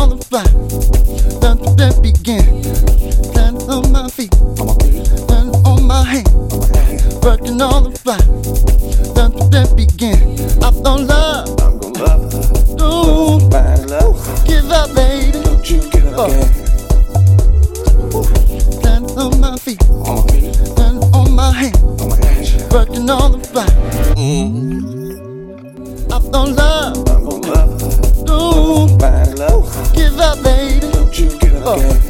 On the fly. To the begin. Down on my feet. Down on my hand. Working on the fly to that begin. I don't love, I'm gonna love her. don't love. give up, baby. Don't you give up, Oh. Stand on my feet, On my feet, stand on my hand, on my hands. working on the fly. I don't I'm gonna love up, baby. Don't you give up, Oh.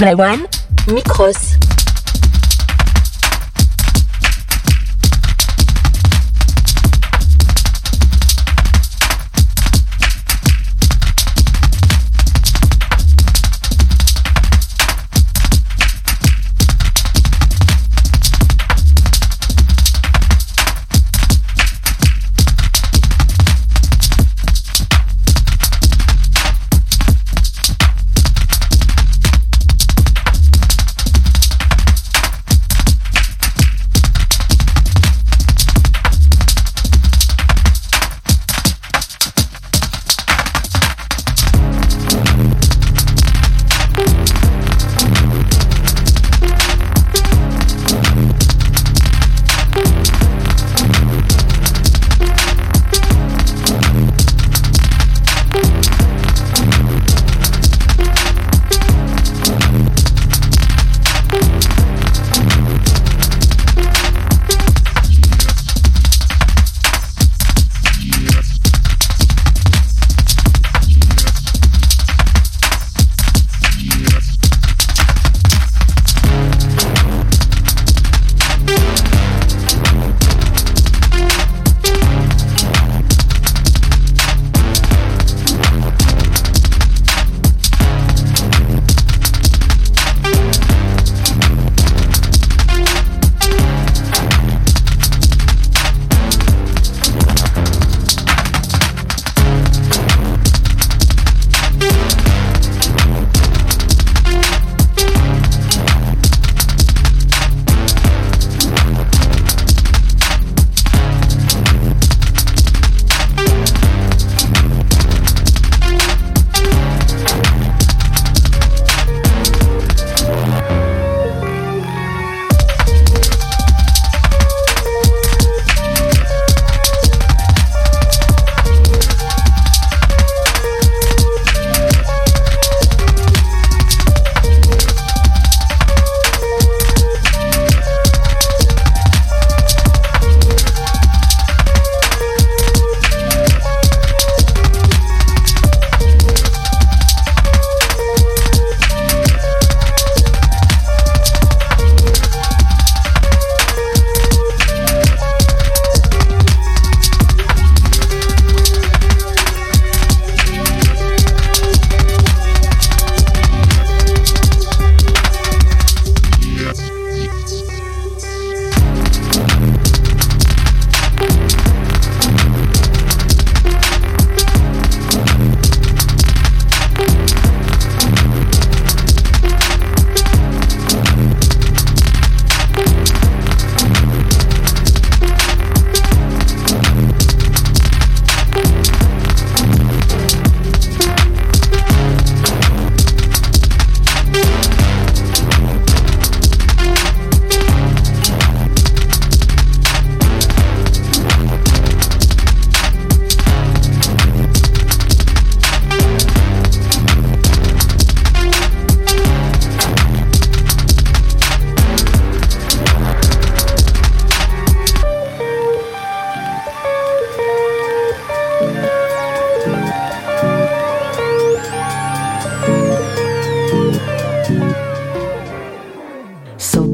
Blawan, Micros.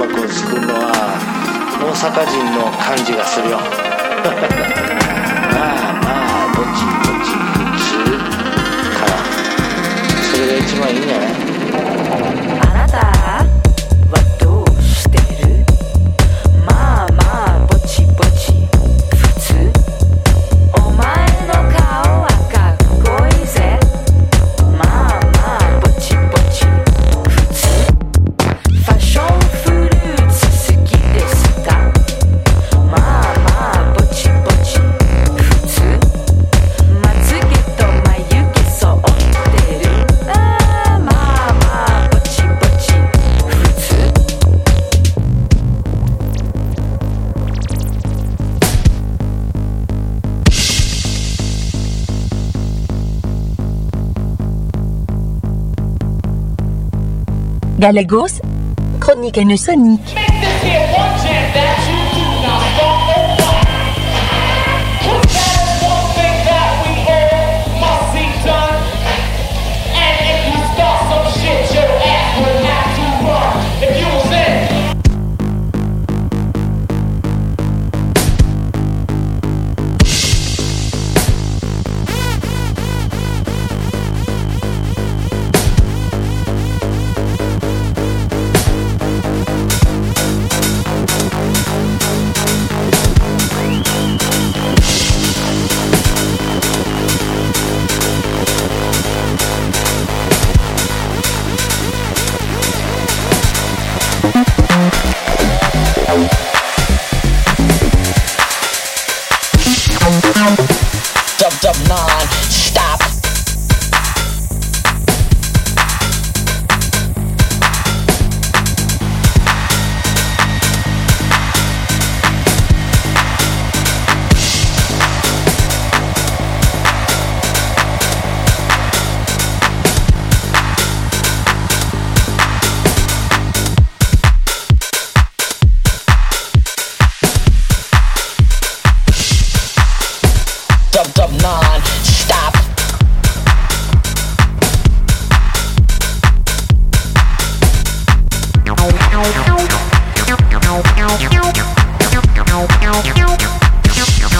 音のは大阪人の感じがするよ。まあまあぼちぼち普通から。それが一番いいんじゃない？Galagos, chronique anusonique.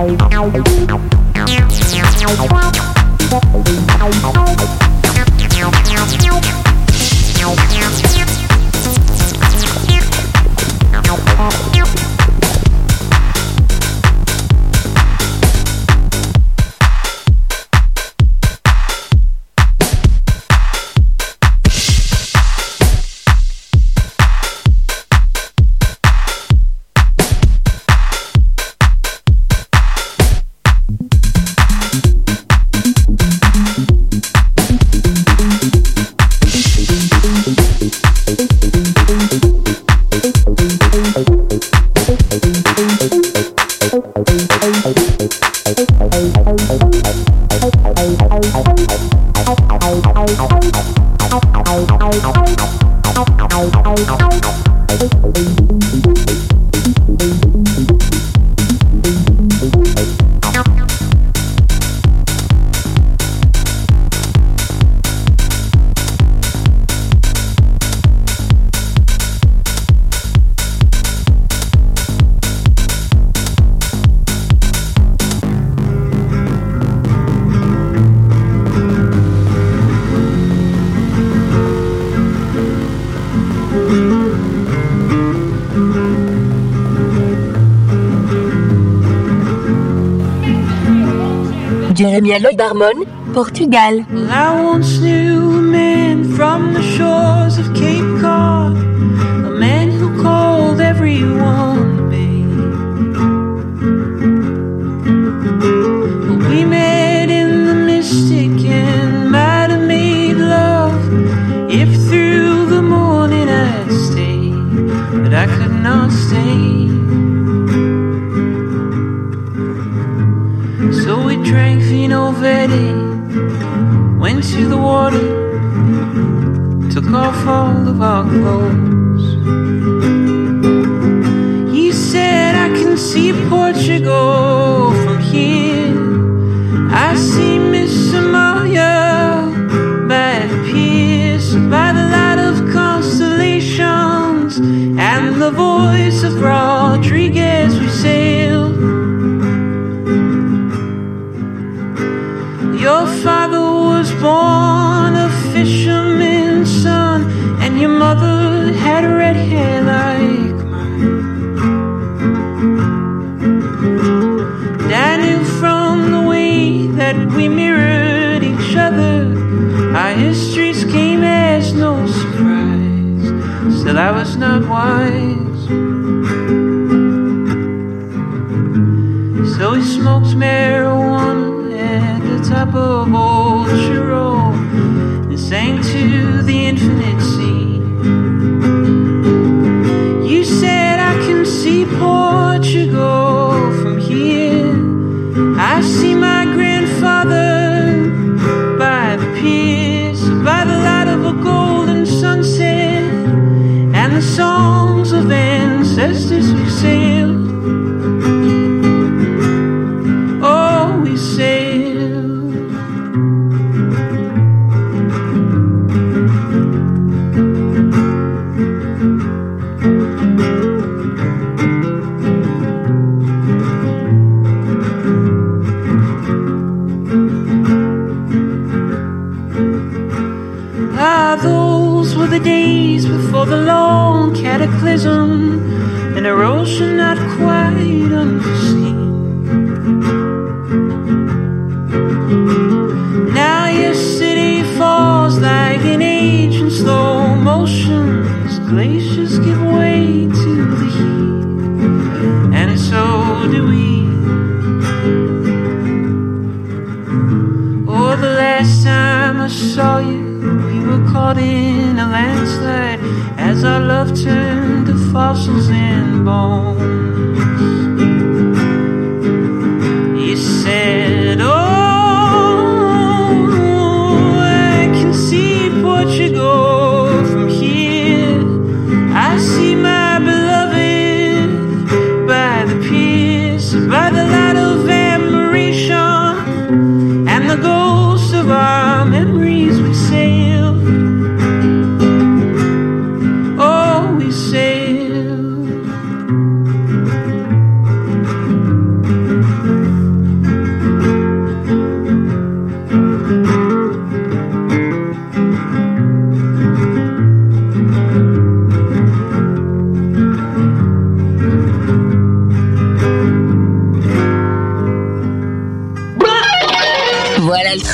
Ow, ow, ow, ow. Jeremy Lloyd Harmon, Portugal. Well, I once knew a man from the shores of Cape Cod, a man who called everyone babe. We met in the mystic and might have made love if through the morning I'd stay, but I could not stay. Vino went to the water, took off all of our clothes. He said, I can see Portugal from here. I see Miss Amalia by the piers, by the light of constellations, and the voice of Rodrigues born a fisherman's son, and your mother had red hair like mine. I knew from the way that we mirrored each other, our histories came as no surprise. Still, I was not wise. So he smokes marijuana were the days before the long cataclysm and erosion not quite unforeseen. Now your city falls like an age in slow motion as glaciers give way landslide as our love turned to fossils and bones.